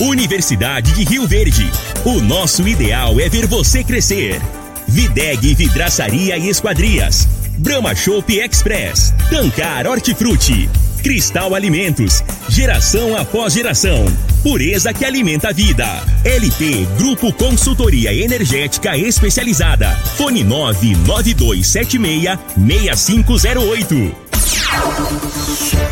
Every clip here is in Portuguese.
Universidade de Rio Verde. O nosso ideal é ver você crescer. Videg Vidraçaria e Esquadrias. Brahma Shop Express. Tancar Hortifruti. Cristal Alimentos. Geração após geração. Pureza que alimenta a vida. LT Grupo Consultoria Energética Especializada. Fone 99276 6508.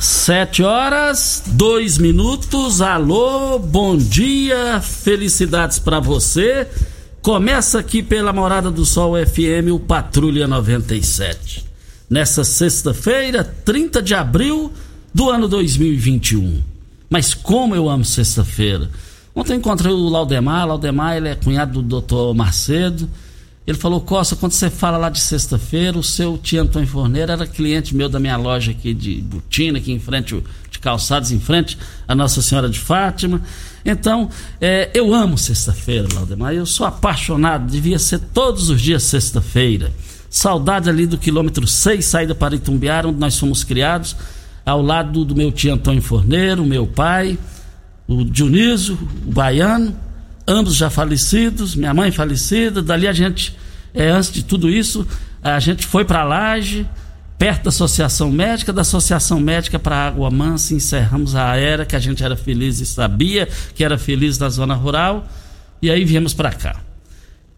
Sete horas, dois minutos. Alô, bom dia, felicidades para você. Começa aqui pela Morada do Sol FM, o Patrulha 97. Nessa sexta-feira, 30 de abril do ano 2021. Mas como eu amo sexta-feira. Ontem encontrei o Laudemar. Laudemar, ele é cunhado do Dr. Macedo. Ele falou, Costa, quando você fala lá de sexta-feira, o seu tio Antônio Forneiro era cliente meu da minha loja aqui de Butina, aqui em frente, de calçados, em frente a Nossa Senhora de Fátima. Então, é, eu amo sexta-feira, Laudemar. Eu sou apaixonado, devia ser todos os dias sexta-feira. Saudade ali do quilômetro 6, saída para Itumbiara, onde nós fomos criados, ao lado do meu tio Antônio Forneiro, meu pai, o Dionísio, o baiano ambos já falecidos, minha mãe falecida. Dali a gente, é, antes de tudo isso, a gente foi para a Laje, perto da Associação Médica, da Associação Médica para Água Mansa, encerramos a era que a gente era feliz e sabia que era feliz na zona rural, e aí viemos para cá.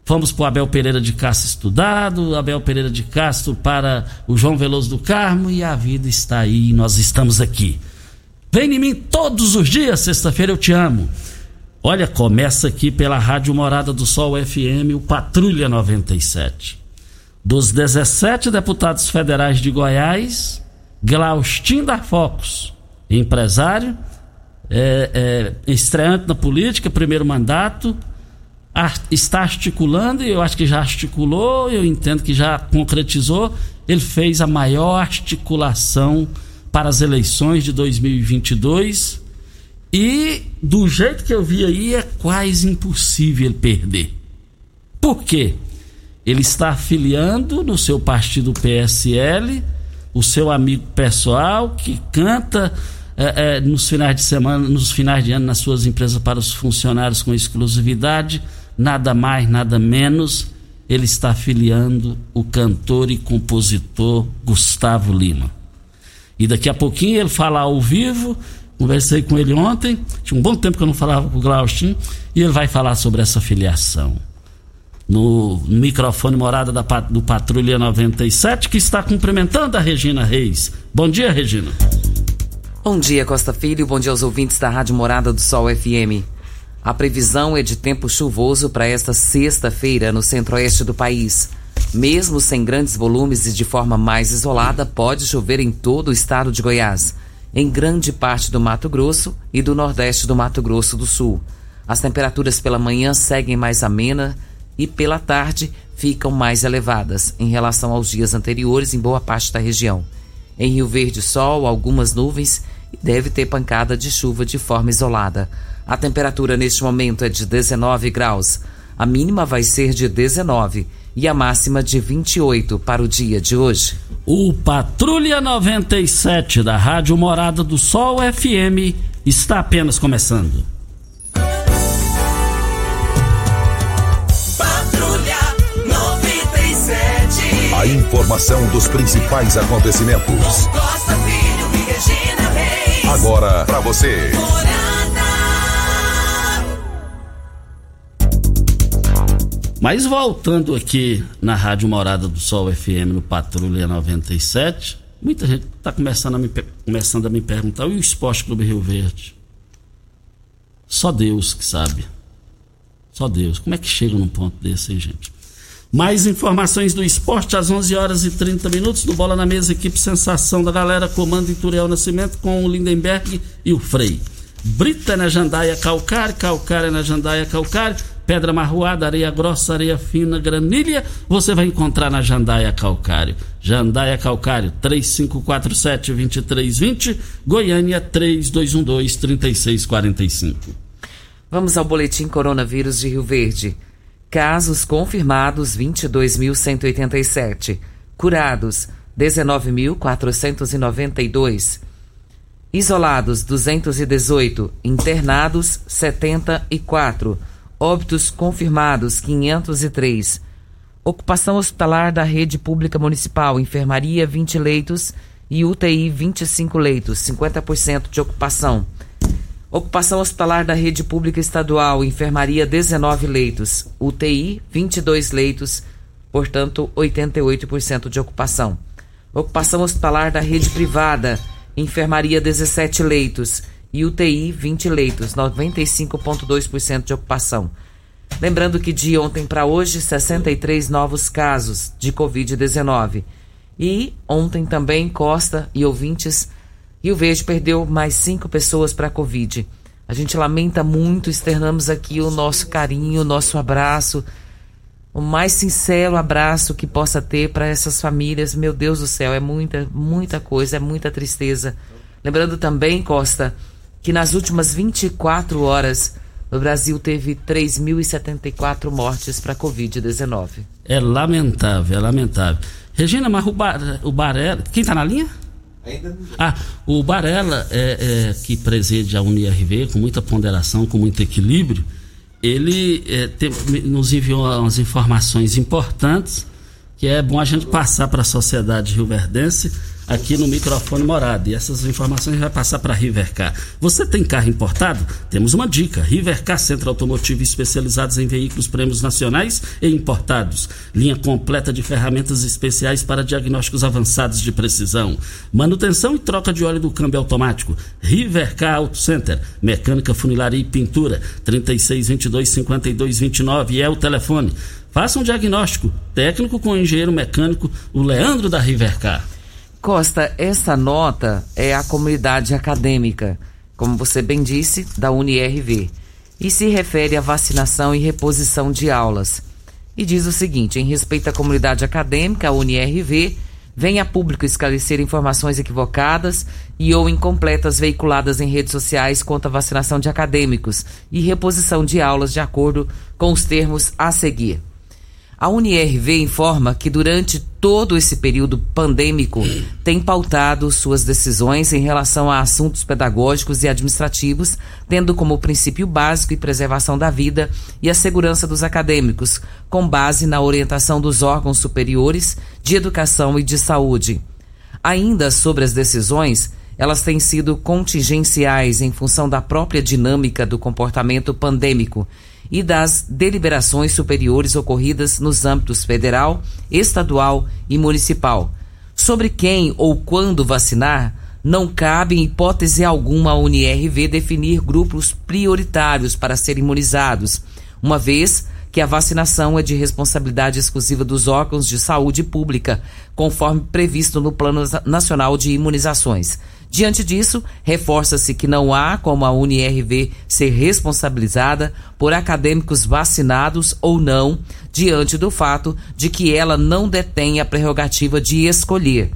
Fomos para o Abel Pereira de Castro estudado, Abel Pereira de Castro para o João Veloso do Carmo, e a vida está aí, nós estamos aqui. Vem em mim todos os dias, sexta-feira eu te amo. Olha, começa aqui pela Rádio Morada do Sol FM, o Patrulha 97. Dos 17 deputados federais de Goiás, Glaustin da Focus, empresário, é, é, estreante na política, primeiro mandato, está articulando, e eu acho que já articulou, eu entendo que já concretizou, ele fez a maior articulação para as eleições de 2022 e do jeito que eu vi aí, é quase impossível ele perder. Por quê? Ele está afiliando no seu partido PSL, o seu amigo pessoal que canta é, é, nos finais de semana, nos finais de ano nas suas empresas para os funcionários com exclusividade, nada mais, nada menos. Ele está afiliando o cantor e compositor Gustavo Lima. E daqui a pouquinho ele fala ao vivo Conversei com ele ontem, tinha um bom tempo que eu não falava com o Glaustin, e ele vai falar sobre essa filiação. No microfone morada da, do Patrulha 97, que está cumprimentando a Regina Reis. Bom dia, Regina. Bom dia, Costa Filho. Bom dia aos ouvintes da Rádio Morada do Sol FM. A previsão é de tempo chuvoso para esta sexta-feira no centro-oeste do país. Mesmo sem grandes volumes e de forma mais isolada, pode chover em todo o estado de Goiás em grande parte do Mato Grosso e do nordeste do Mato Grosso do Sul. As temperaturas pela manhã seguem mais amena e pela tarde ficam mais elevadas em relação aos dias anteriores em boa parte da região. Em Rio Verde, sol, algumas nuvens e deve ter pancada de chuva de forma isolada. A temperatura neste momento é de 19 graus. A mínima vai ser de 19 e a máxima de 28 para o dia de hoje. O Patrulha 97 da Rádio Morada do Sol FM está apenas começando. Patrulha 97. A informação dos principais acontecimentos. Costa Filho e Regina Reis. Agora para você. Mas voltando aqui na Rádio Morada do Sol FM no Patrulha 97, muita gente está começando, a me, começando a me perguntar: e o Esporte Clube Rio Verde? Só Deus que sabe. Só Deus. Como é que chega num ponto desse, hein, gente? Mais informações do esporte às 11 horas e 30 minutos. Do Bola na Mesa, equipe Sensação da Galera, comando Ituriel Nascimento com o Lindenberg e o Frei. Brita na Jandaia Calcário, Calcário na Jandaia Calcário, Pedra Marroada, Areia Grossa, Areia Fina, Granilha, você vai encontrar na Jandaia Calcário. Jandaia Calcário, 3547-2320, Goiânia 3212-3645. Vamos ao boletim coronavírus de Rio Verde. Casos confirmados 22.187. Curados 19.492. Isolados 218. Internados 74. Óbitos confirmados 503. Ocupação hospitalar da rede pública municipal, enfermaria 20 leitos e UTI 25 leitos, 50% de ocupação. Ocupação hospitalar da rede pública estadual, enfermaria 19 leitos, UTI 22 leitos, portanto 88% de ocupação. Ocupação hospitalar da rede privada, enfermaria 17 leitos e UTI 20 leitos, 95,2% de ocupação. Lembrando que de ontem para hoje, 63 novos casos de Covid-19. E ontem também, Costa e ouvintes, Rio Verde perdeu mais cinco pessoas para a Covid. A gente lamenta muito, externamos aqui o nosso carinho, o nosso abraço, o mais sincero abraço que possa ter para essas famílias. Meu Deus do céu, é muita, muita coisa, é muita tristeza. Lembrando também, Costa, que nas últimas 24 horas o Brasil teve 3.074 mortes para Covid-19. É lamentável, é lamentável. Regina, mas o, Bar, o Barela. Quem está na linha? Ah, o Barela, é, é, que preside a UniRV com muita ponderação, com muito equilíbrio, ele é, tem, nos enviou umas informações importantes que é bom a gente passar para a sociedade rioverdense aqui no microfone morado. E essas informações vai passar para Rivercar. Você tem carro importado? Temos uma dica. Rivercar Centro Automotivo especializados em veículos prêmios nacionais e importados. Linha completa de ferramentas especiais para diagnósticos avançados de precisão. Manutenção e troca de óleo do câmbio automático. Rivercar Auto Center. Mecânica, funilaria e pintura. 3622 5229 é o telefone. Faça um diagnóstico técnico com o engenheiro mecânico, o Leandro da Rivercar. Costa, essa nota é a comunidade acadêmica, como você bem disse, da UniRV, e se refere à vacinação e reposição de aulas. E diz o seguinte: em respeito à comunidade acadêmica, a UniRV vem a público esclarecer informações equivocadas e ou incompletas veiculadas em redes sociais quanto à vacinação de acadêmicos e reposição de aulas de acordo com os termos a seguir. A UniRV informa que durante todo esse período pandêmico tem pautado suas decisões em relação a assuntos pedagógicos e administrativos, tendo como princípio básico e preservação da vida e a segurança dos acadêmicos, com base na orientação dos órgãos superiores de educação e de saúde. Ainda sobre as decisões, elas têm sido contingenciais em função da própria dinâmica do comportamento pandêmico e das deliberações superiores ocorridas nos âmbitos federal, estadual e municipal. Sobre quem ou quando vacinar, não cabe em hipótese alguma a UniRV definir grupos prioritários para serem imunizados, uma vez que a vacinação é de responsabilidade exclusiva dos órgãos de saúde pública, conforme previsto no Plano Nacional de Imunizações. Diante disso, reforça-se que não há como a UniRV ser responsabilizada por acadêmicos vacinados ou não, diante do fato de que ela não detém a prerrogativa de escolher.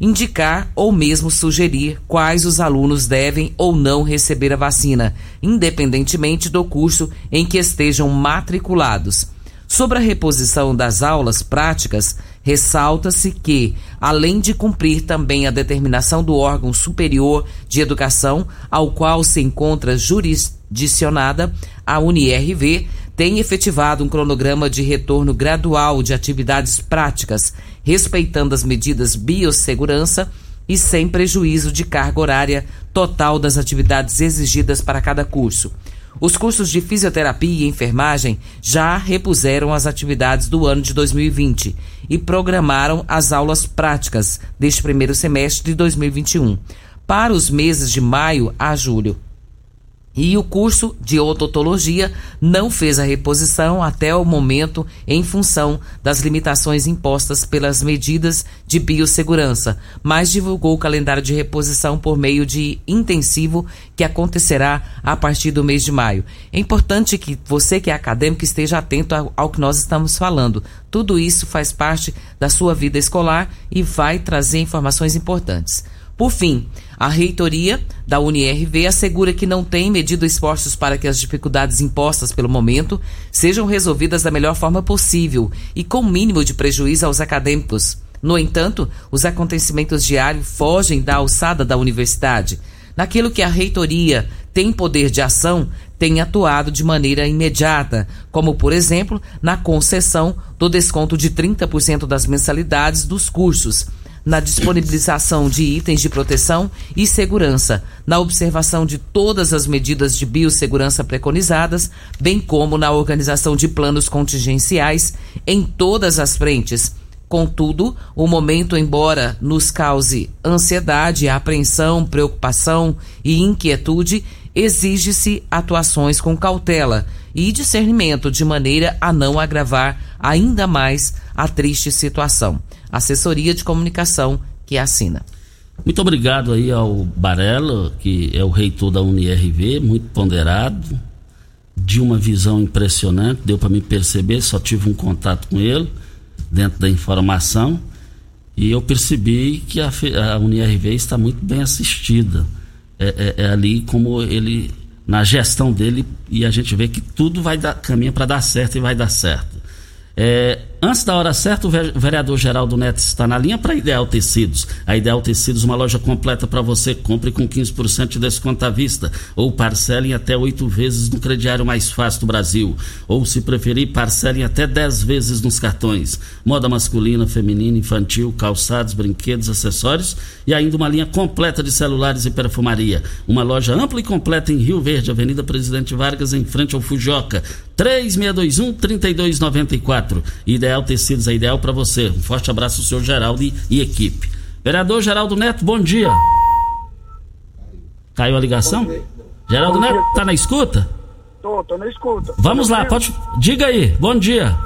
indicar ou mesmo sugerir quais os alunos devem ou não receber a vacina, independentemente do curso em que estejam matriculados. Sobre a reposição das aulas práticas, ressalta-se que, além de cumprir também a determinação do órgão superior de educação, ao qual se encontra jurisdicionada, a UniRV tem efetivado um cronograma de retorno gradual de atividades práticas, respeitando as medidas biossegurança e sem prejuízo de carga horária total das atividades exigidas para cada curso. Os cursos de fisioterapia e enfermagem já repuseram as atividades do ano de 2020 e programaram as aulas práticas deste primeiro semestre de 2021 para os meses de maio a julho. E o curso de odontologia não fez a reposição até o momento em função das limitações impostas pelas medidas de biossegurança, mas divulgou o calendário de reposição por meio de intensivo que acontecerá a partir do mês de maio. É importante que você que é acadêmico esteja atento ao que nós estamos falando. Tudo isso faz parte da sua vida escolar e vai trazer informações importantes. Por fim, a reitoria da UniRV assegura que não tem medido esforços para que as dificuldades impostas pelo momento sejam resolvidas da melhor forma possível e com mínimo de prejuízo aos acadêmicos. No entanto, os acontecimentos diários fogem da alçada da universidade. Naquilo que a reitoria tem poder de ação, tem atuado de maneira imediata, como, por exemplo, na concessão do desconto de 30% das mensalidades dos cursos na disponibilização de itens de proteção e segurança, na observação de todas as medidas de biossegurança preconizadas, bem como na organização de planos contingenciais em todas as frentes. Contudo, o momento, embora nos cause ansiedade, apreensão, preocupação e inquietude, exige-se atuações com cautela e discernimento de maneira a não agravar ainda mais a triste situação assessoria de comunicação que assina. Muito obrigado aí ao Barella, que é o reitor da UniRV, muito ponderado, de uma visão impressionante, deu para me perceber, só tive um contato com ele dentro da informação e eu percebi que a, a UniRV está muito bem assistida. É, é, é, ali como ele, na gestão dele, e a gente vê que tudo vai dar caminho para dar certo e vai dar certo. É, antes da hora certa, o vereador Geraldo Neto está na linha para Ideal Tecidos. A Ideal Tecidos, uma loja completa para você. Compre com 15% de desconto à vista. Ou parcelem até oito vezes no crediário mais fácil do Brasil. Ou, se preferir, parcelem até 10 vezes nos cartões. Moda masculina, feminina, infantil, calçados, brinquedos, acessórios e ainda uma linha completa de celulares e perfumaria. Uma loja ampla e completa em Rio Verde, Avenida Presidente Vargas, em frente ao Fujoca. 3621-3294. Ideal Tecidos é ideal para você. Um forte abraço ao senhor Geraldo e, e, equipe. Vereador Geraldo Neto, bom dia. Caiu a ligação? Geraldo Neto, tá na escuta? Tô, tô na escuta. Vamos lá, pode. Diga aí, bom dia.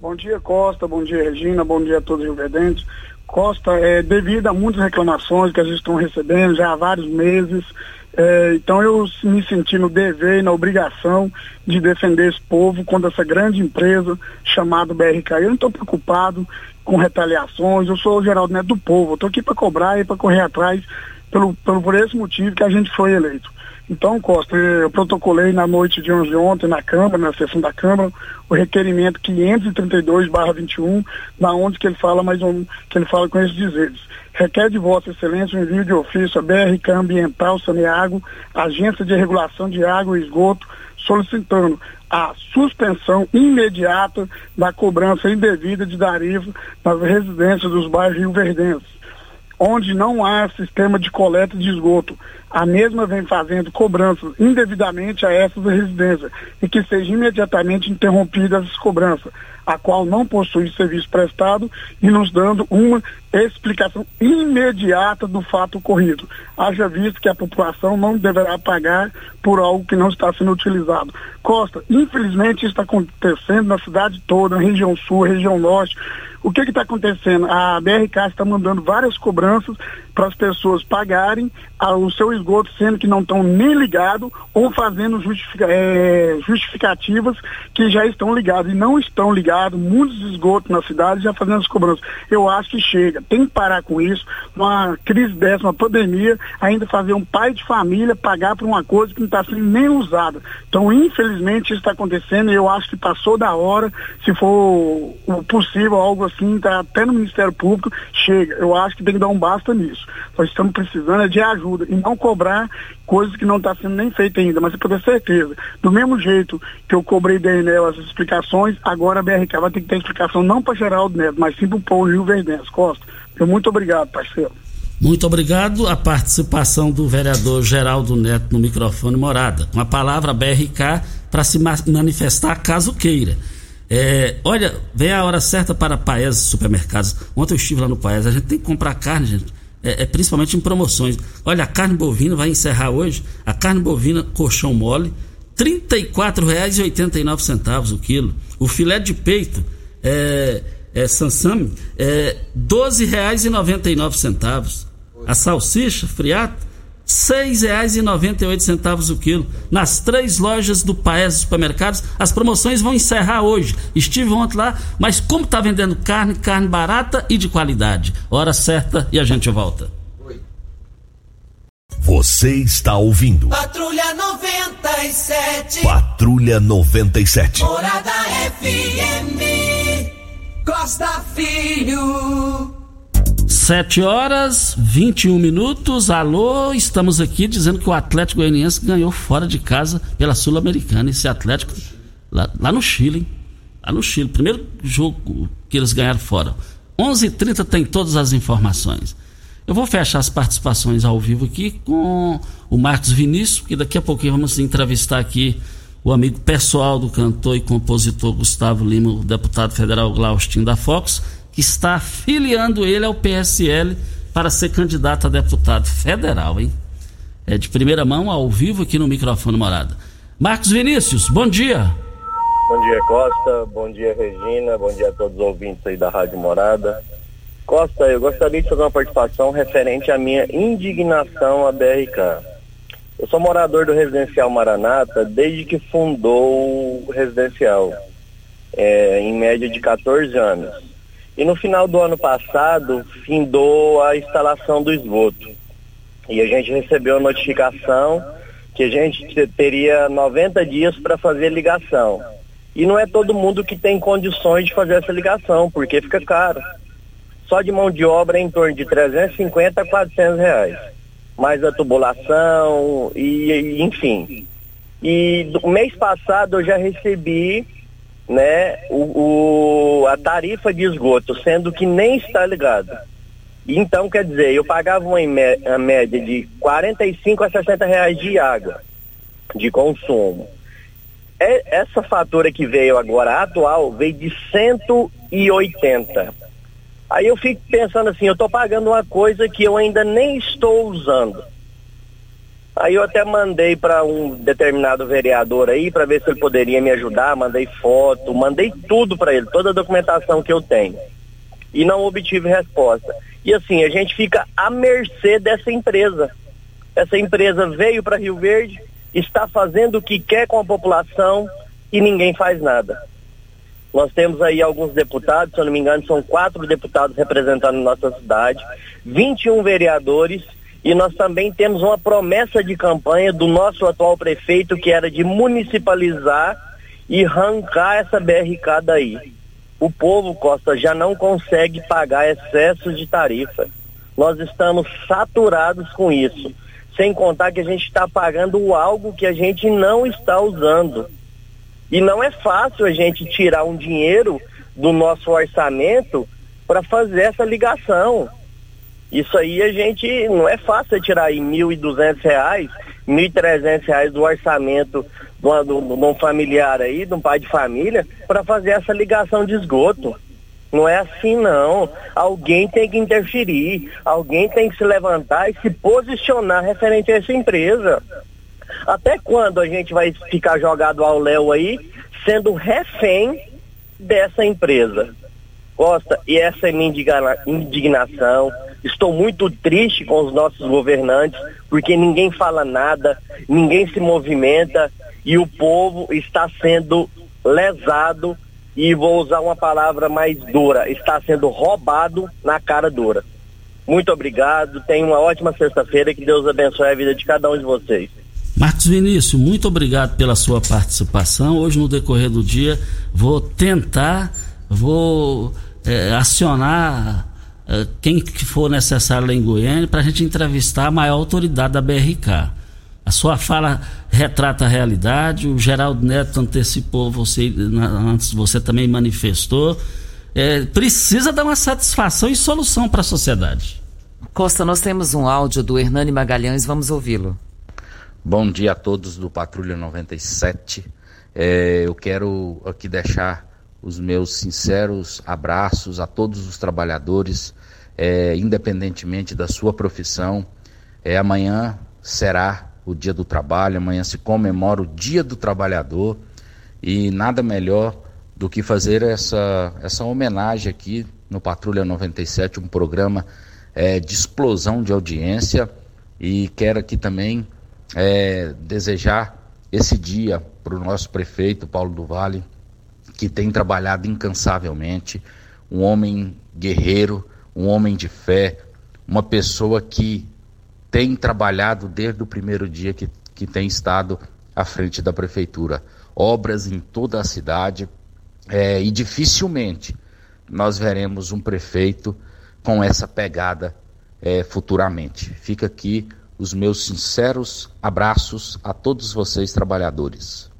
Bom dia, Costa, bom dia, Regina, bom dia a todos os Verdenses. Costa, é, devido a muitas reclamações que a gente está recebendo já há vários meses, é, então eu me senti no dever e na obrigação de defender esse povo contra essa grande empresa chamada BRK. Eu não estou preocupado com retaliações, eu sou o Geraldo Neto do povo, eu estou aqui para cobrar e para correr atrás pelo, pelo, por esse motivo que a gente foi eleito. Então, Costa, eu protocolei na noite de ontem na Câmara, na sessão da Câmara, o requerimento 532/21, na onde que ele fala mais um, que ele fala com esses dizeres. Requer de Vossa Excelência o envio de ofício à BRK Ambiental Saneago, Agência de Regulação de Água e Esgoto, solicitando a suspensão imediata da cobrança indevida de tarifa nas residências dos bairros Rio Verdenses onde não há sistema de coleta de esgoto. A mesma vem fazendo cobranças indevidamente a essas residências e que seja imediatamente interrompida essa cobrança, a qual não possui serviço prestado e nos dando uma explicação imediata do fato ocorrido. Haja visto que a população não deverá pagar por algo que não está sendo utilizado. Costa, infelizmente isso está acontecendo na cidade toda, na região sul, região norte, o que está acontecendo? A BRK está mandando várias cobranças para as pessoas pagarem o seu esgoto, sendo que não estão nem ligados ou fazendo justifica, é, justificativas que já estão ligados e não estão ligados, muitos esgotos na cidade já fazendo as cobranças. Eu acho que chega, tem que parar com isso. Uma crise dessa, uma pandemia, ainda fazer um pai de família pagar por uma coisa que não está sendo nem usada. Então, infelizmente, isso está acontecendo e eu acho que passou da hora, se for possível, algo assim, tá até no Ministério Público, chega. Eu acho que tem que dar um basta nisso. Nós estamos precisando é de ajuda e não cobrar coisas que não está sendo nem feita ainda, mas pode ter certeza. Do mesmo jeito que eu cobrei da Enel essas explicações, agora a BRK vai ter que ter explicação não para Geraldo Neto, mas sim para o povo Rio Verdense. Costa, eu muito obrigado, parceiro. Muito obrigado a participação do vereador Geraldo Neto no microfone Morada. Uma palavra BRK para se manifestar caso queira. É, olha, vem a hora certa para Paes supermercados. Ontem eu estive lá no Paes, a gente tem que comprar carne, gente. É, é, principalmente em promoções. Olha, a carne bovina vai encerrar hoje. A carne bovina colchão mole, R$ 34,89 o quilo. O filé de peito é, é Sansam é R$ 12,99. A salsicha friata 6,98 o quilo. Nas três lojas do Paes Supermercados, as promoções vão encerrar hoje. Estive ontem lá, mas como está vendendo carne, carne barata e de qualidade. Hora certa e a gente volta. Você está ouvindo. Patrulha 97. Patrulha 97. Morada FM. Costa Filho. 7 horas 21 minutos. Alô, estamos aqui dizendo que o Atlético Goianiense ganhou fora de casa pela Sul-Americana. Esse Atlético lá, lá, no Chile, hein? Lá no Chile. Primeiro jogo que eles ganharam fora. 11:30 tem todas as informações. Eu vou fechar as participações ao vivo aqui com o Marcos Vinícius, que daqui a pouquinho vamos entrevistar aqui o amigo pessoal do cantor e compositor Gustavo Lima, o deputado federal Glaustin da Fox que está filiando ele ao PSL para ser candidato a deputado federal, hein? É de primeira mão, ao vivo, aqui no microfone Morada. Marcos Vinícius, bom dia. Bom dia, Costa. Bom dia, Regina. Bom dia a todos os ouvintes aí da Rádio Morada. Costa, eu gostaria de fazer uma participação referente à minha indignação à BRK. Eu sou morador do residencial Maranata desde que fundou o residencial, é, em média de 14 anos. E no final do ano passado, findou a instalação do esgoto. E a gente recebeu a notificação que a gente teria 90 dias para fazer ligação. E não é todo mundo que tem condições de fazer essa ligação, porque fica caro. Só de mão de obra é em torno de 350 a 400 reais. Mais a tubulação e, enfim. E do mês passado eu já recebi né, o, o, a tarifa de esgoto, sendo que nem está ligado. Então, quer dizer, eu pagava uma a média de 45 a 60 reais de água de consumo. É, essa fatura que veio agora, atual, veio de 180. Aí eu fico pensando assim, eu estou pagando uma coisa que eu ainda nem estou usando. Aí eu até mandei para um determinado vereador aí para ver se ele poderia me ajudar, mandei foto, mandei tudo para ele, toda a documentação que eu tenho. E não obtive resposta. E assim, a gente fica à mercê dessa empresa. Essa empresa veio para Rio Verde, está fazendo o que quer com a população e ninguém faz nada. Nós temos aí alguns deputados, se eu não me engano, são quatro deputados representando nossa cidade, 21 vereadores e nós também temos uma promessa de campanha do nosso atual prefeito que era de municipalizar e arrancar essa BRK daí. O povo, Costa, já não consegue pagar excesso de tarifa. Nós estamos saturados com isso. Sem contar que a gente está pagando algo que a gente não está usando. E não é fácil a gente tirar um dinheiro do nosso orçamento para fazer essa ligação. Isso aí a gente não é fácil tirar aí duzentos reais, mil trezentos reais do orçamento de, uma, de um familiar aí, de um pai de família, para fazer essa ligação de esgoto. Não é assim não. Alguém tem que interferir, alguém tem que se levantar e se posicionar referente a essa empresa. Até quando a gente vai ficar jogado ao léu aí, sendo refém dessa empresa? Costa, e essa é minha indignação Estou muito triste com os nossos governantes, porque ninguém fala nada, ninguém se movimenta e o povo está sendo lesado e vou usar uma palavra mais dura, está sendo roubado na cara dura. Muito obrigado, tenha uma ótima sexta-feira, que Deus abençoe a vida de cada um de vocês. Marcos Vinícius, muito obrigado pela sua participação. Hoje, no decorrer do dia, vou tentar, vou é, acionar é, quem que for necessário lá em Goiânia para a gente entrevistar a maior autoridade da BRK. A sua fala retrata a realidade, o Geraldo Neto antecipou você, antes você também manifestou. É, precisa dar uma satisfação e solução para a sociedade. Costa, nós temos um áudio do Hernani Magalhães, vamos ouvi-lo. Bom dia a todos do Patrulha 97. É, eu quero aqui deixar os meus sinceros abraços a todos os trabalhadores, é, independentemente da sua profissão. É, amanhã será o Dia do Trabalho, amanhã se comemora o Dia do Trabalhador e nada melhor do que fazer essa, essa homenagem aqui no Patrulha 97, um programa é, de explosão de audiência e quero aqui também é, desejar esse dia para o nosso prefeito Paulo do Vale, que tem trabalhado incansavelmente, um homem guerreiro, um homem de fé, uma pessoa que tem trabalhado desde o primeiro dia que, que tem estado à frente da prefeitura. Obras em toda a cidade é, e dificilmente nós veremos um prefeito com essa pegada é, futuramente. Fica aqui os meus sinceros abraços a todos vocês, trabalhadores.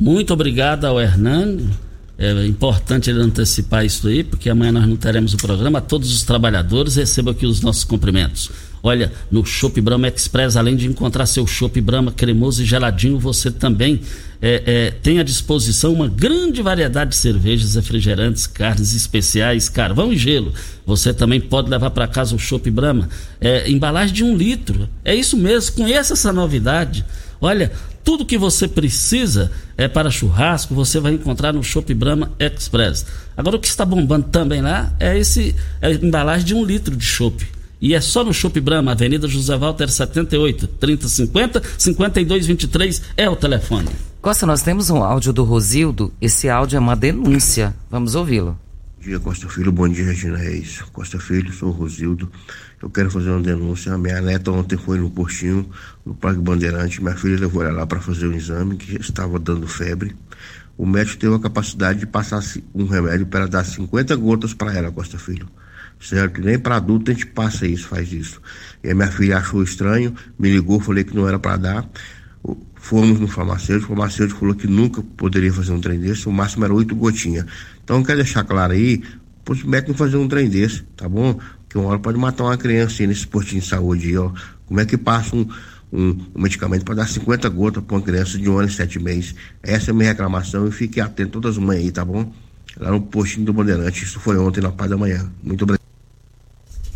Muito obrigado ao Hernando. É importante ele antecipar isso aí, porque amanhã nós não teremos o programa. Todos os trabalhadores, recebam aqui os nossos cumprimentos. Olha, no Shop Brahma Express, além de encontrar seu Shop Brahma cremoso e geladinho, você também é, é, tem à disposição uma grande variedade de cervejas, refrigerantes, carnes especiais, carvão e gelo. Você também pode levar para casa o Shop Brahma. É, embalagem de um litro. É isso mesmo, conheça essa novidade. Olha, tudo que você precisa é para churrasco, você vai encontrar no Shop Brahma Express. Agora o que está bombando também lá é esse é a embalagem de um litro de chopp. E é só no Shop Brahma, Avenida José Walter 78, 3050 5223 é o telefone. Costa, nós temos um áudio do Rosildo. Esse áudio é uma denúncia. Vamos ouvi-lo. Dia, Costa Filho. Bom dia, Regina Reis. Costa Filho, sou o Rosildo. Eu quero fazer uma denúncia. Minha neta ontem foi no postinho, no Parque Bandeirante. Minha filha levou ela lá para fazer um exame que estava dando febre. O médico teve a capacidade de passar um remédio para dar 50 gotas para ela, Costa Filho certo? Nem para adulto a gente passa isso, faz isso. E a minha filha achou estranho, me ligou, falei que não era para dar. Fomos no farmacêutico, o farmacêutico falou que nunca poderia fazer um trem desse, o máximo era oito gotinhas. Então, quer deixar claro aí, os médicos fazer um trem desse, tá bom? Que uma hora pode matar uma criança aí nesse postinho de saúde aí, ó. Como é que passa um, um, um medicamento para dar 50 gotas para uma criança de um ano e sete meses? Essa é a minha reclamação e fique atento todas as manhãs aí, tá bom? Lá no postinho do Bandeirante, isso foi ontem na paz da manhã. Muito obrigado.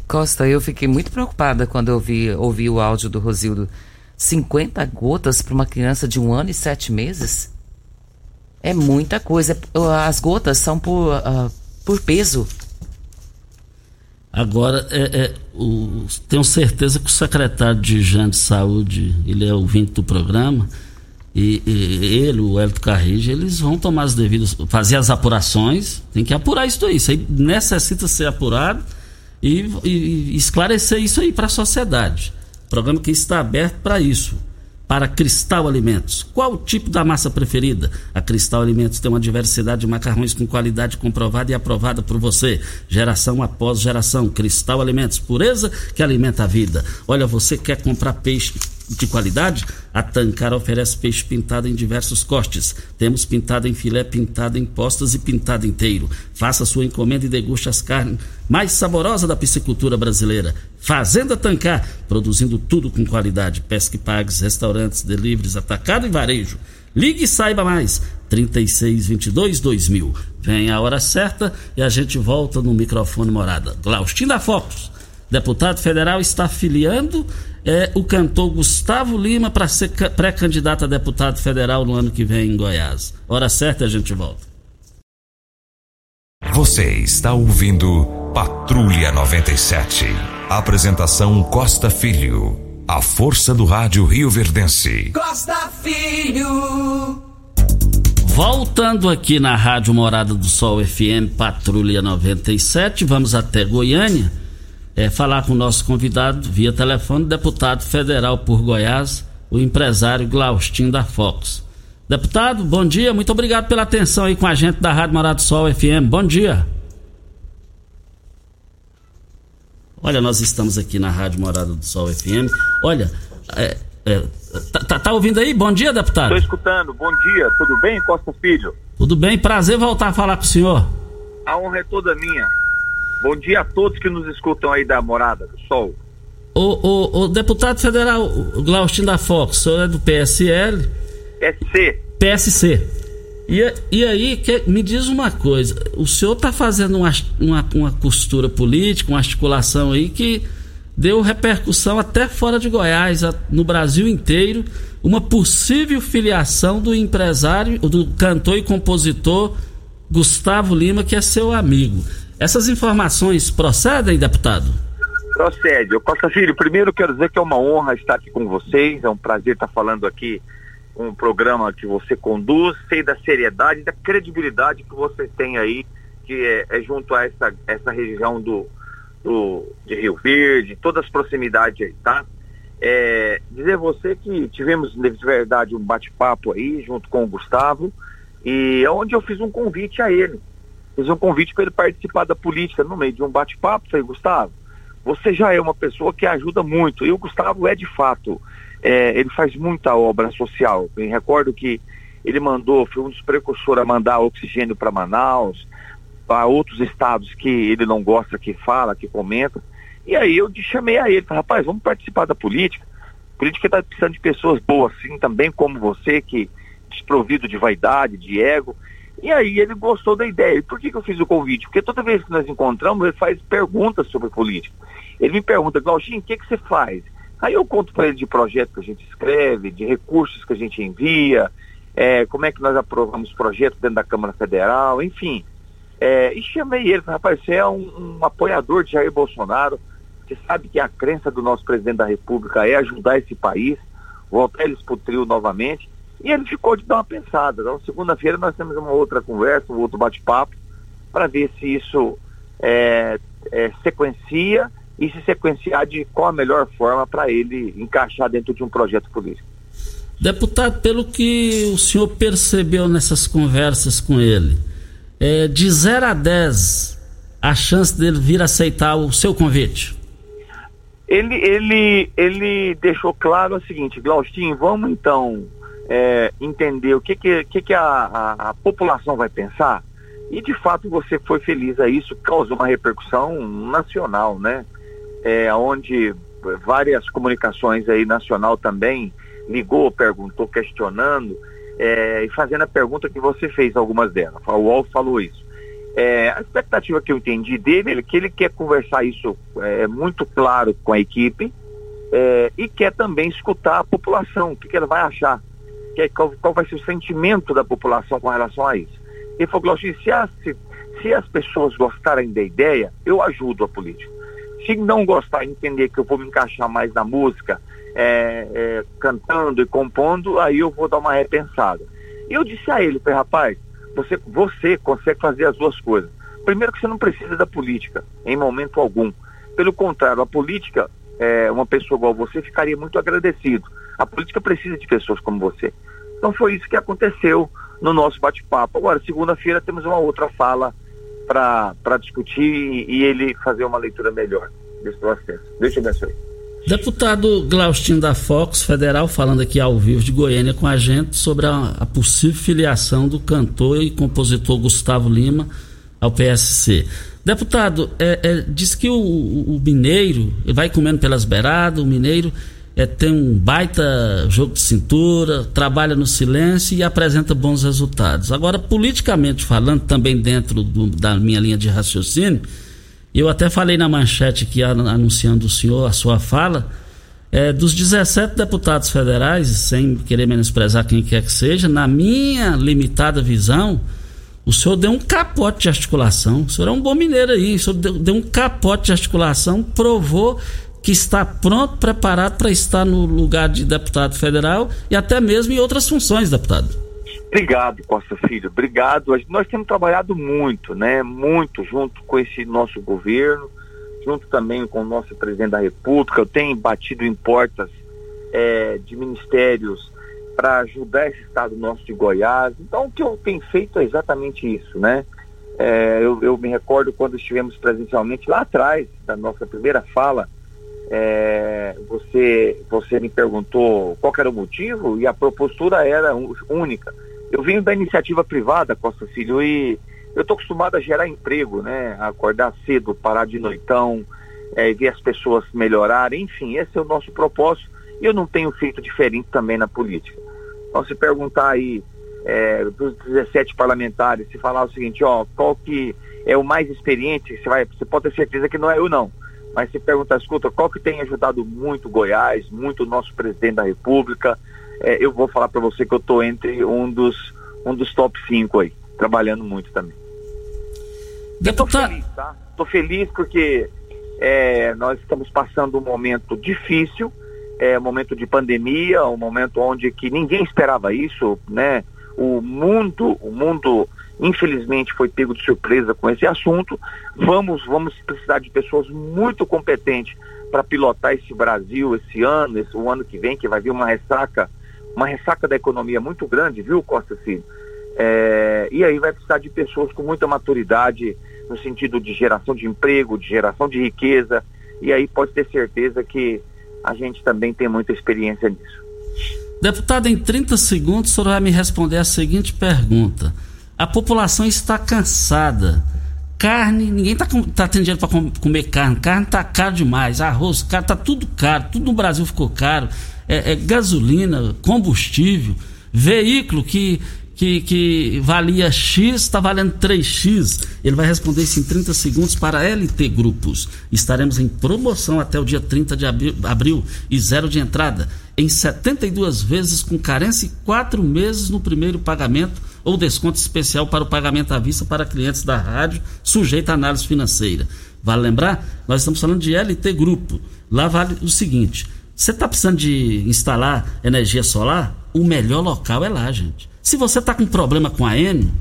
Costa, eu fiquei muito preocupada quando eu vi, ouvi o áudio do Rosildo. 50 gotas para uma criança de um ano e sete meses? É muita coisa. As gotas são por, uh, por peso. Agora, é, é, o, tenho certeza que o secretário de Higiene de Saúde, ele é ouvinte do programa, e, e ele, o Hélio Carrige, eles vão tomar as devidas, fazer as apurações, tem que apurar isso aí, isso aí necessita ser apurado e, e esclarecer isso aí para a sociedade. Programa que está aberto para isso. Para Cristal Alimentos. Qual o tipo da massa preferida? A Cristal Alimentos tem uma diversidade de macarrões com qualidade comprovada e aprovada por você. Geração após geração. Cristal Alimentos. Pureza que alimenta a vida. Olha, você quer comprar peixe de qualidade, a Tancar oferece peixe pintado em diversos cortes. Temos pintado em filé, pintado em postas e pintado inteiro. Faça sua encomenda e deguste as carnes mais saborosas da piscicultura brasileira. Fazenda Tancar, produzindo tudo com qualidade. Pesque pagues, restaurantes, deliveries, atacado e varejo. Ligue e saiba mais. 3622 2000. Vem a hora certa e a gente volta no microfone morada. Glaustin da Focus. Deputado federal está filiando é o cantor Gustavo Lima para ser pré-candidato a deputado federal no ano que vem em Goiás. Hora certa a gente volta. Você está ouvindo Patrulha 97. Apresentação Costa Filho. A força do rádio Rio Verdense. Costa Filho. Voltando aqui na Rádio Morada do Sol FM Patrulha 97, vamos até Goiânia é, falar com o nosso convidado via telefone, deputado federal por Goiás, o empresário Glaustin da Fox. Deputado, bom dia, muito obrigado pela atenção aí com a gente da Rádio Morada do Sol FM. Bom dia. Olha, nós estamos aqui na Rádio Morada do Sol FM. Olha, é, é, tá, tá, tá, ouvindo aí? Bom dia, deputado. Estou escutando. Bom dia. Tudo bem, Costa Filho? Tudo bem. Prazer voltar a falar com o senhor. A honra é toda minha. Bom dia a todos que nos escutam aí da Morada do Sol. O, o, o deputado federal Glaustin da Fox, o senhor é do PSL? PSC. PSC. E, e aí, que, me diz uma coisa: o senhor está fazendo uma, uma, uma, costura política, uma articulação aí que deu repercussão até fora de Goiás, no Brasil inteiro, uma possível filiação do empresário, do cantor e compositor Gustavo Lima, que é seu amigo. Essas informações procedem, deputado? Procede. Costa Filho, primeiro quero dizer que é uma honra estar aqui com vocês, é um prazer estar falando aqui um programa que você conduz, sei da seriedade da credibilidade que você tem aí, que é, é junto a essa, essa região do, do, de Rio Verde, todas as proximidades aí, tá? É, dizer você que tivemos, de verdade, um bate-papo aí junto com o Gustavo, e é onde eu fiz um convite a ele. Fiz um convite para ele participar da política no meio de um bate-papo. Falei, Gustavo, você já é uma pessoa que ajuda muito. E o Gustavo é de fato é, ele faz muita obra social. Me recordo que ele mandou, foi um dos precursores a mandar oxigênio para Manaus, para outros estados que ele não gosta que fala, que comenta. E aí eu chamei a ele, falei, rapaz, vamos participar da política. A política está precisando de pessoas boas, assim, também como você, que desprovido de vaidade, de ego. E aí ele gostou da ideia. E por que, que eu fiz o convite? Porque toda vez que nós encontramos, ele faz perguntas sobre política. Ele me pergunta, Glauchinho, o que, que você faz? Aí eu conto para ele de projetos que a gente escreve, de recursos que a gente envia, é, como é que nós aprovamos projetos dentro da Câmara Federal, enfim. É, e chamei ele, rapaz, você é um, um, apoiador de Jair Bolsonaro, você sabe que a crença do nosso presidente da República é ajudar esse país, voltar eles para o trio novamente, e ele ficou de dar uma pensada. Então, segunda-feira nós temos uma outra conversa, um outro bate-papo, para ver se isso é, é, sequencia e se sequenciar de qual a melhor forma para ele encaixar dentro de um projeto político. Deputado, pelo que o senhor percebeu nessas conversas com ele, é, de 0 a 10, a chance dele vir aceitar o seu convite? Ele, ele, ele deixou claro o seguinte, Glaustin, vamos então é, entender o que, que, que, que a, a, a população vai pensar. E de fato você foi feliz a isso, causou uma repercussão nacional, né? é, onde várias comunicações aí nacional também ligou, perguntou, questionando é, e fazendo a pergunta que você fez algumas delas. O UOL falou isso. É, a expectativa que eu entendi dele é que ele quer conversar isso é, muito claro com a equipe é, e quer também escutar a população, o que, que ela vai achar, que, é, qual, qual, vai ser o sentimento da população com relação a isso. Ele falou, se, se, se as pessoas gostarem da ideia, eu ajudo a política. Se não gostar, entender que eu vou me encaixar mais na música, é, é, cantando e compondo, aí eu vou dar uma repensada. E eu disse a ele, rapaz, você, você consegue fazer as duas coisas. Primeiro que você não precisa da política, em momento algum. Pelo contrário, a política, é, uma pessoa igual você ficaria muito agradecido. A política precisa de pessoas como você. Então foi isso que aconteceu no nosso bate-papo. Agora, segunda-feira temos uma outra fala para discutir e, e, ele fazer uma leitura melhor desse processo. Deixa eu abençoe. Deputado Glaustin da Fox Federal falando aqui ao vivo de Goiânia com a gente sobre a, a possível filiação do cantor e compositor Gustavo Lima ao PSC. Deputado, é, é, diz que o, o, mineiro vai comendo pelas beiradas, o mineiro é, tem um baita jogo de cintura, trabalha no silêncio e apresenta bons resultados. Agora, politicamente falando, também dentro do, da minha linha de raciocínio, eu até falei na manchete aqui, anunciando o senhor, a sua fala, é, dos 17 deputados federais, sem querer menosprezar quem quer que seja, na minha limitada visão, O senhor deu um capote de articulação. O senhor é um bom mineiro aí. O senhor deu, deu um capote de articulação, provou que está pronto, preparado para estar no lugar de deputado federal e até mesmo em outras funções, deputado. Obrigado, Costa Filho. Obrigado. Nós temos trabalhado muito, né? Muito junto com esse nosso governo, junto também com o nosso presidente da República. Eu tenho batido em portas é, de ministérios para ajudar esse estado nosso de Goiás. Então, o que eu tenho feito é exatamente isso, né? É, eu, eu, me recordo quando estivemos presencialmente lá atrás da nossa primeira fala, é, você, você me perguntou qual era o motivo e a propostura era única. Eu vim da iniciativa privada, Costa Filho, e eu estou acostumado a gerar emprego, né? A acordar cedo, parar de noitão, é, ver as pessoas melhorarem, enfim, esse é o nosso propósito e eu não tenho feito diferente também na política. Então, se perguntar aí é, dos 17 parlamentares, se falar o seguinte, ó, qual que é o mais experiente, você, vai, você pode ter certeza que não é eu não. Mas se perguntar, escuta, qual que tem ajudado muito Goiás, muito o nosso presidente da República, é, eu vou falar para você que eu estou entre um dos, um dos top 5 aí, trabalhando muito também. Estou feliz, tá? Estou feliz porque é, nós estamos passando um momento difícil, é um momento de pandemia, um momento onde que ninguém esperava isso, né? O mundo, o mundo infelizmente foi pego de surpresa com esse assunto. Vamos, vamos precisar de pessoas muito competentes para pilotar esse Brasil esse ano, esse o ano que vem, que vai vir uma ressaca, uma ressaca da economia muito grande, viu, Costa Filho? É, e aí vai precisar de pessoas com muita maturidade no sentido de geração de emprego, de geração de riqueza, e aí pode ter certeza que a gente também tem muita experiência nisso. Deputado, em 30 segundos, o senhor vai me responder a seguinte pergunta. A população está cansada. Carne, ninguém está tá tendo dinheiro para comer carne. Carne está caro demais. Arroz, caro, está tudo caro. Tudo no Brasil ficou caro. É, é gasolina, combustível, veículo que que, que valia X, está valendo 3X. Ele vai responder isso em 30 segundos para LT Grupos. Estaremos em promoção até o dia 30 de abril e zero de entrada. Em 72 vezes com carência e 4 meses no primeiro pagamento ou desconto especial para o pagamento à vista para clientes da rádio, sujeito à análise financeira. Vale lembrar? Nós estamos falando de LT Grupo. Lá vale o seguinte: você está precisando de instalar energia solar? O melhor local é lá, gente. Se você está com problema com a N,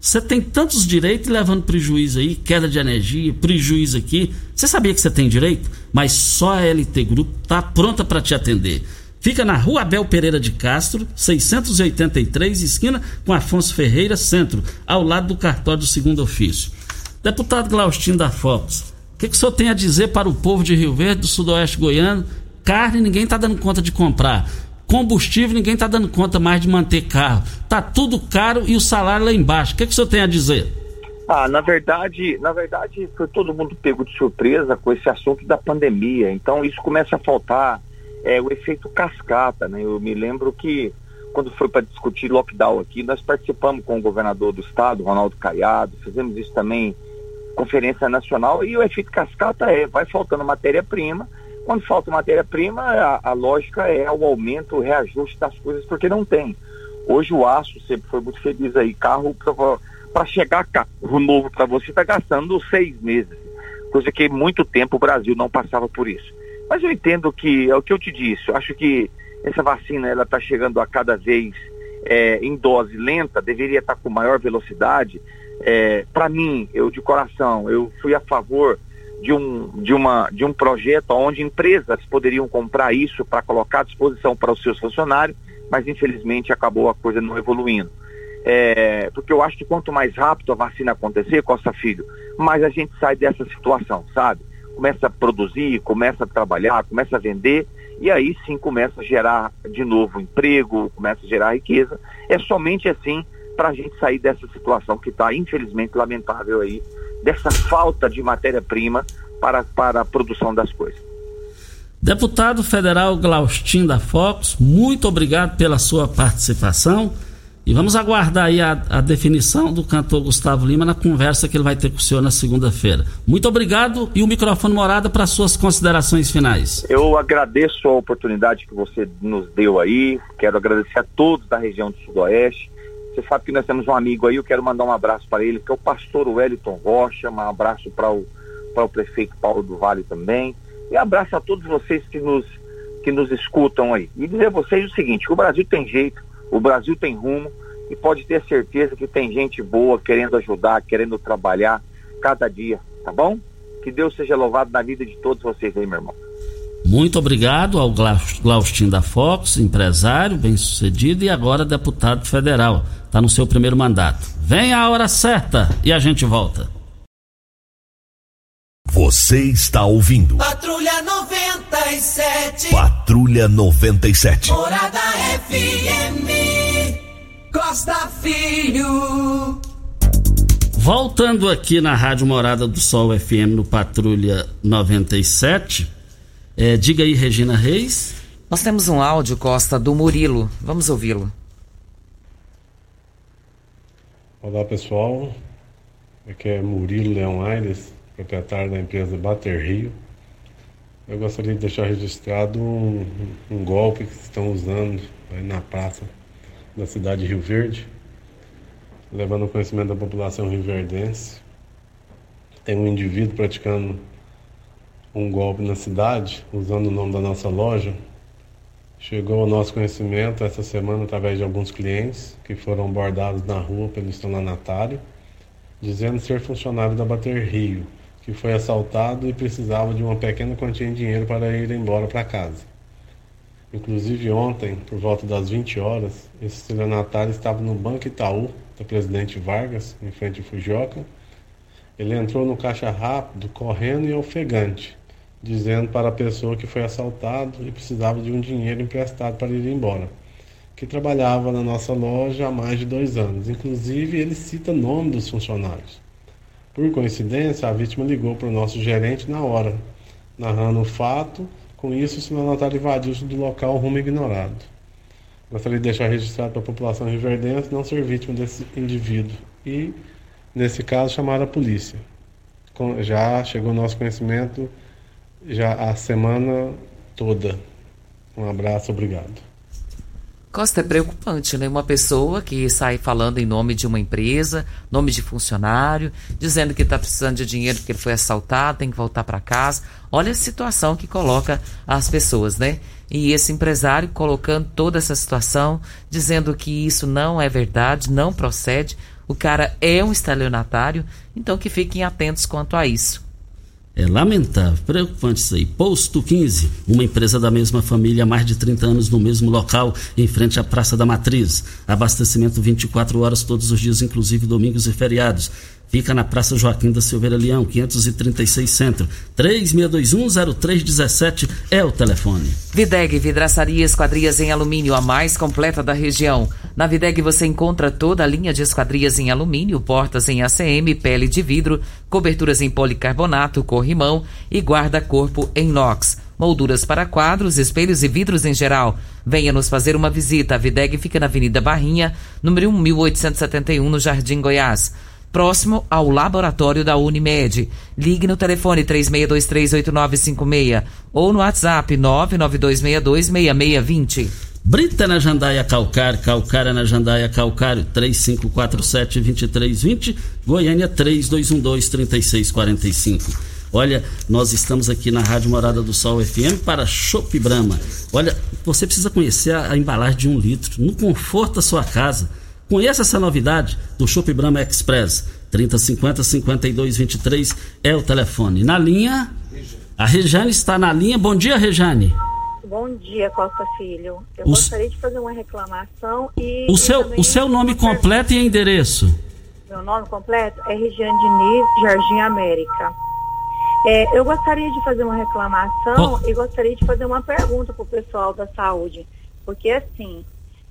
você tem tantos direitos levando prejuízo aí, queda de energia, prejuízo aqui. Você sabia que você tem direito? Mas só a LT Grupo está pronta para te atender. Fica na Rua Abel Pereira de Castro, 683, esquina com Afonso Ferreira, centro, ao lado do cartório do segundo ofício. Deputado Glaustinho da Fox, o que, que o senhor tem a dizer para o povo de Rio Verde, do sudoeste goiano? Carne ninguém está dando conta de comprar. Combustível, ninguém está dando conta mais de manter carro. Tá tudo caro e o salário lá embaixo. O que, que o senhor tem a dizer? Ah, na verdade, na verdade, foi todo mundo pego de surpresa com esse assunto da pandemia. Então isso começa a faltar é, o efeito cascata, né? Eu me lembro que quando foi para discutir lockdown aqui, nós participamos com o governador do estado, Ronaldo Caiado, fizemos isso também conferência nacional e o efeito cascata é, vai faltando matéria-prima quando falta matéria-prima, a, a, lógica é o aumento, o reajuste das coisas, porque não tem. Hoje o aço sempre foi muito feliz aí. Carro, para chegar carro novo para você, está gastando seis meses. Coisa que muito tempo o Brasil não passava por isso. Mas eu entendo que, é o que eu te disse, eu acho que essa vacina ela está chegando a cada vez é, em dose lenta, deveria estar tá com maior velocidade. É, para mim, eu de coração, eu fui a favor de um, de uma, de um projeto onde empresas poderiam comprar isso para colocar à disposição para os seus funcionários, mas infelizmente acabou a coisa não evoluindo. É, porque eu acho que quanto mais rápido a vacina acontecer, Costa Filho, mais a gente sai dessa situação, sabe? Começa a produzir, começa a trabalhar, começa a vender, e aí sim começa a gerar de novo emprego, começa a gerar riqueza. É somente assim para a gente sair dessa situação que está, infelizmente, lamentável aí dessa falta de matéria-prima para, para a produção das coisas. Deputado federal Glaustin da Fox, muito obrigado pela sua participação. E vamos aguardar aí a, a, definição do cantor Gustavo Lima na conversa que ele vai ter com o senhor na segunda-feira. Muito obrigado e o microfone morada para suas considerações finais. Eu agradeço a oportunidade que você nos deu aí. Quero agradecer a todos da região do Sudoeste Você sabe que nós temos um amigo aí, eu quero mandar um abraço para ele, que é o pastor Wellington Rocha, um abraço para o, o prefeito Paulo do Vale também, e abraço a todos vocês que nos, que nos escutam aí. E dizer a vocês o seguinte, o Brasil tem jeito, o Brasil tem rumo, e pode ter certeza que tem gente boa querendo ajudar, querendo trabalhar cada dia, tá bom? Que Deus seja louvado na vida de todos vocês aí, meu irmão. Muito obrigado ao Glaustin da Fox, empresário, bem-sucedido e agora deputado federal. Está no seu primeiro mandato. Vem a hora certa e a gente volta. Você está ouvindo. Patrulha 97. Patrulha 97. Morada FM. Costa Filho. Voltando aqui na Rádio Morada do Sol FM no Patrulha 97. É, diga aí, Regina Reis. Nós temos um áudio, Costa, do Murilo. Vamos ouvi-lo. Olá, pessoal. Aqui é Murilo Leão Aires, proprietário da empresa Bater Rio. Eu gostaria de deixar registrado um, um golpe que estão usando na praça da cidade de Rio Verde, levando o conhecimento da população rioverdense. Tem um indivíduo praticando um golpe na cidade, usando o nome da nossa loja. Chegou ao nosso conhecimento essa semana através de alguns clientes que foram abordados na rua pelo estelionatário, dizendo ser funcionário da Bater Rio, que foi assaltado e precisava de uma pequena quantia de dinheiro para ir embora para casa. Inclusive ontem, por volta das 20 horas, esse estelionatário estava no Banco Itaú, da Presidente Vargas, em frente ao Fujioka. Ele entrou no caixa rápido, correndo e ofegante dizendo para a pessoa que foi assaltado e precisava de um dinheiro emprestado para ir embora, que trabalhava na nossa loja há mais de dois anos. Inclusive, ele cita o nome dos funcionários. Por coincidência, a vítima ligou para o nosso gerente na hora, narrando o fato. Com isso, o signatário invadiu-se do local rumo ignorado. Gostaria de deixar registrado para a população riverdense não ser vítima desse indivíduo e, nesse caso, chamar a polícia. Já chegou ao nosso conhecimento já a semana toda. Um abraço, obrigado. Costa, é preocupante, né? Uma pessoa que sai falando em nome de uma empresa, nome de funcionário, dizendo que está precisando de dinheiro porque foi assaltado, tem que voltar para casa. Olha a situação que coloca as pessoas, né? E esse empresário colocando toda essa situação, dizendo que isso não é verdade, não procede. O cara é um estelionatário, então que fiquem atentos quanto a isso. É lamentável, preocupante isso aí. Posto 15, uma empresa da mesma família há mais de 30 anos no mesmo local, em frente à Praça da Matriz. Abastecimento 24 horas todos os dias, inclusive domingos e feriados. Fica na Praça Joaquim da Silveira Leão, 536 Centro. 36210317 é o telefone. Videg Vidraçaria Esquadrias em Alumínio, a mais completa da região. Na Videg você encontra toda a linha de esquadrias em alumínio, portas em ACM, pele de vidro, coberturas em policarbonato, corrimão e guarda-corpo em inox. Molduras para quadros, espelhos e vidros em geral. Venha nos fazer uma visita. A Videg fica na Avenida Barrinha, número 1871, no Jardim Goiás próximo ao laboratório da Unimed. Ligue no telefone 36238956 ou no WhatsApp 992626620. Brita na Jandaia Calcário, Calcária na Jandaia Calcário, 3547-2320, Goiânia 3212-3645. Olha, nós estamos aqui na Rádio Morada do Sol FM para Chopp Brahma. Olha, você precisa conhecer a, a embalagem de um litro, no conforto da sua casa. Conheça essa novidade do Shop Brahma Express. 3050 5223 é o telefone. Na linha, a Rejane está na linha. Bom dia, Rejane. Bom dia, Costa Filho. Eu o, gostaria de fazer uma reclamação e. O seu, o seu nome completo e endereço? Meu nome completo é Regiane Diniz, Jardim América. É, eu gostaria de fazer uma reclamação oh. e gostaria de fazer uma pergunta para o pessoal da saúde. Porque, assim,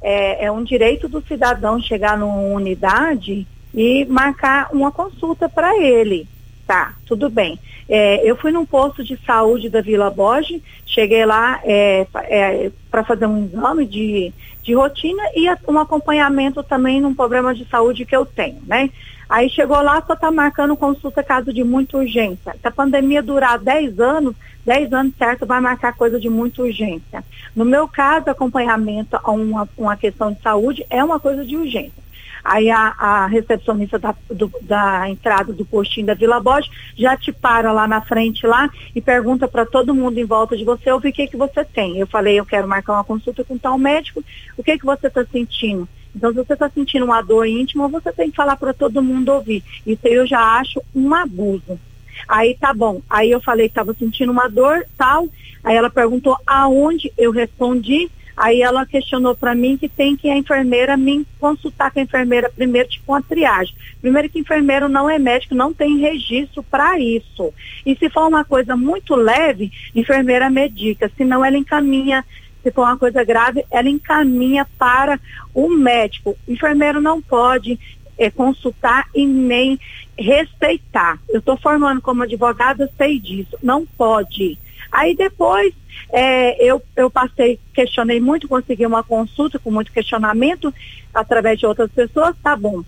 é, é um direito do cidadão chegar numa unidade e marcar uma consulta para ele. Tá, tudo bem. É, eu fui num posto de saúde da Vila Borges, cheguei lá é, é, para fazer um exame de, de rotina e um acompanhamento também num problema de saúde que eu tenho, né? Aí chegou lá, só está marcando consulta caso de muita urgência. Se a pandemia durar 10 anos, 10 anos certo vai marcar coisa de muita urgência. No meu caso, acompanhamento a uma, uma questão de saúde é uma coisa de urgência. Aí a, a recepcionista da, do, da entrada do postinho da Vila Borges já te para lá na frente lá e pergunta para todo mundo em volta de você o que que você tem. Eu falei, eu quero marcar uma consulta com tal médico, o que que você está sentindo? Então, se você está sentindo uma dor íntima, você tem que falar para todo mundo ouvir. Isso eu já acho um abuso. Aí tá bom. Aí eu falei que estava sentindo uma dor, tal. Aí ela perguntou aonde eu respondi. Aí ela questionou para mim que tem que a enfermeira me consultar com a enfermeira primeiro, tipo uma triagem. Primeiro que enfermeiro não é médico, não tem registro para isso. E se for uma coisa muito leve, enfermeira medica, senão ela encaminha se for uma coisa grave, ela encaminha para o médico. O enfermeiro não pode é, consultar e nem respeitar. Eu estou formando como advogada, sei disso. Não pode. Aí depois é, eu, eu passei, questionei muito, consegui uma consulta com muito questionamento através de outras pessoas, tá bom.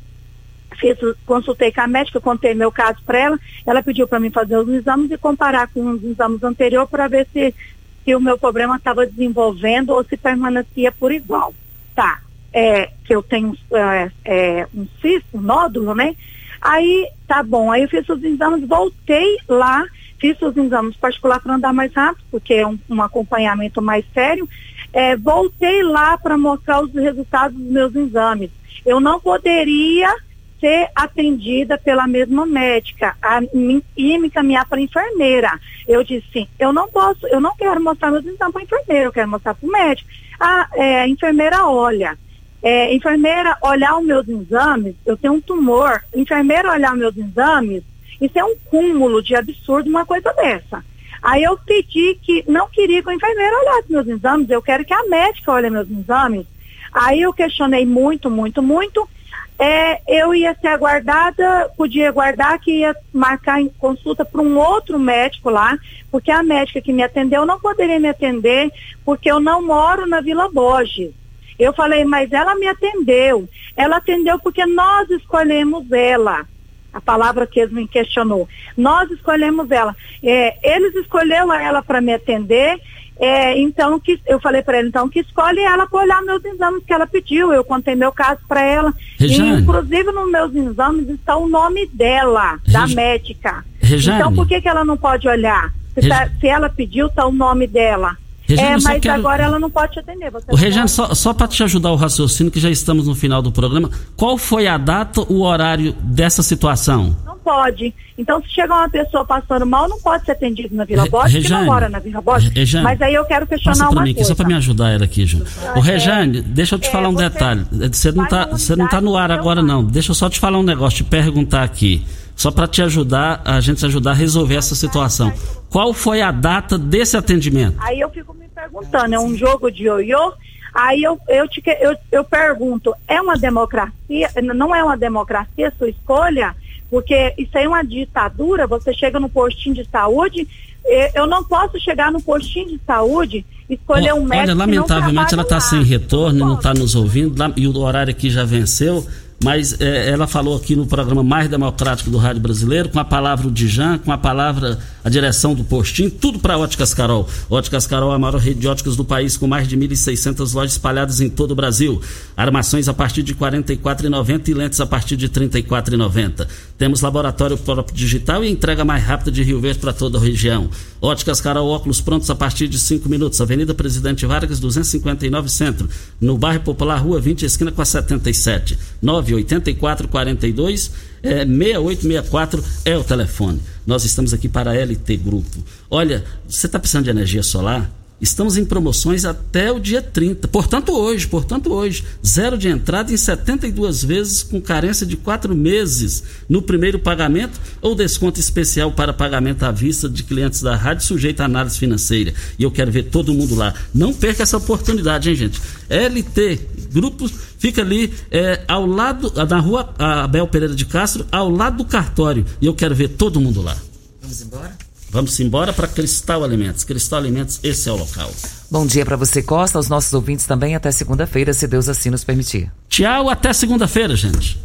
Fiz, consultei com a médica, contei meu caso para ela, ela pediu para mim fazer os exames e comparar com os exames anteriores para ver se se o meu problema estava desenvolvendo ou se permanecia por igual. Tá, é, que eu tenho é, é, um cisto, um nódulo, né? Aí, tá bom, aí eu fiz os exames, voltei lá, fiz os exames particular para andar mais rápido, porque é um, um acompanhamento mais sério. É, voltei lá para mostrar os resultados dos meus exames. Eu não poderia ser atendida pela mesma médica a, e me encaminhar para enfermeira. Eu disse sim, eu não posso, eu não quero mostrar meus exames para enfermeira, eu quero mostrar para o médico. A, é, a enfermeira olha. É, enfermeira olhar os meus exames, eu tenho um tumor. Enfermeira olhar os meus exames, isso é um cúmulo de absurdo, uma coisa dessa. Aí eu pedi que não queria que a enfermeira olhasse meus exames, eu quero que a médica olhe meus exames. Aí eu questionei muito, muito, muito é, eu ia ser aguardada, podia aguardar que ia marcar consulta para um outro médico lá, porque a médica que me atendeu não poderia me atender, porque eu não moro na Vila Borges. Eu falei, mas ela me atendeu. Ela atendeu porque nós escolhemos ela. A palavra que eles me questionou. Nós escolhemos ela. É, eles escolheram ela para me atender é, então, que, eu falei para ela, então, que escolhe ela para olhar meus exames que ela pediu. Eu contei meu caso para ela. Rejane. E, inclusive, nos meus exames está o nome dela, da médica. Rejane. Então, por que, que ela não pode olhar? Se, tá, se ela pediu, está o nome dela. É, mas quero... agora ela não pode te atender. Você o Rejane, só, só para te ajudar o raciocínio, que já estamos no final do programa, qual foi a data, o horário dessa situação? Não pode. Então, se chegar uma pessoa passando mal, não pode ser atendido na Vila Borges, que não mora na Vila Borges. Rejane, mas aí eu quero questionar uma mim, coisa. Só para me ajudar ela aqui, Ju. O Rejane, deixa eu te é, falar um detalhe. Você não, tá, você não tá no ar agora, não. Deixa eu só te falar um negócio, te perguntar aqui só para te ajudar, a gente te ajudar a resolver essa situação. Qual foi a data desse atendimento? Aí eu fico me perguntando, é um jogo de ioiô? Aí eu, eu, te, eu, eu pergunto, é uma democracia? Não é uma democracia sua escolha? Porque isso aí é uma ditadura, você chega no postinho de saúde, eu não posso chegar no postinho de saúde escolher um médico. Olha, lamentavelmente ela está sem retorno, não está nos ouvindo, e o horário aqui já venceu mas é, ela falou aqui no programa mais democrático do Rádio Brasileiro, com a palavra o Dijan, com a palavra a direção do postinho, tudo para Óticas Carol. Óticas Carol é a maior rede de óticas do país, com mais de 1.600 lojas espalhadas em todo o Brasil. Armações a partir de R$ 44,90 e lentes a partir de R$ 34,90. Temos laboratório próprio digital e entrega mais rápida de Rio Verde para toda a região. Óticas Carol, óculos prontos a partir de 5 minutos. Avenida Presidente Vargas, 259 Centro. No bairro Popular, Rua 20, esquina com a 77. 984 42 é, 6864 é o telefone. Nós estamos aqui para a LT Grupo. Olha, você está precisando de energia solar? Estamos em promoções até o dia 30. Portanto, hoje, portanto, hoje, zero de entrada em 72 vezes com carência de quatro meses no primeiro pagamento ou desconto especial para pagamento à vista de clientes da rádio sujeito a análise financeira. E eu quero ver todo mundo lá. Não perca essa oportunidade, hein, gente? LT Grupos fica ali é, ao lado, na rua Abel Pereira de Castro, ao lado do cartório. E eu quero ver todo mundo lá. Vamos embora? Vamos embora para Cristal Alimentos. Cristal Alimentos, esse é o local. Bom dia para você, Costa, aos nossos ouvintes também até segunda-feira, se Deus assim nos permitir. Tchau, até segunda-feira, gente.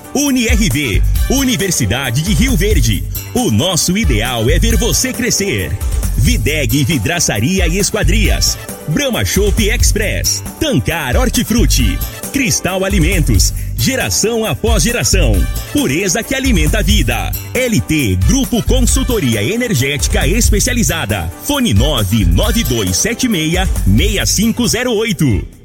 UniRV, Universidade de Rio Verde. O nosso ideal é ver você crescer. Videg Vidraçaria e Esquadrias. Brahma Shop Express. Tancar Hortifruti. Cristal Alimentos. Geração após geração. Pureza que alimenta a vida. LT Grupo Consultoria Energética Especializada. Fone 99276 6508.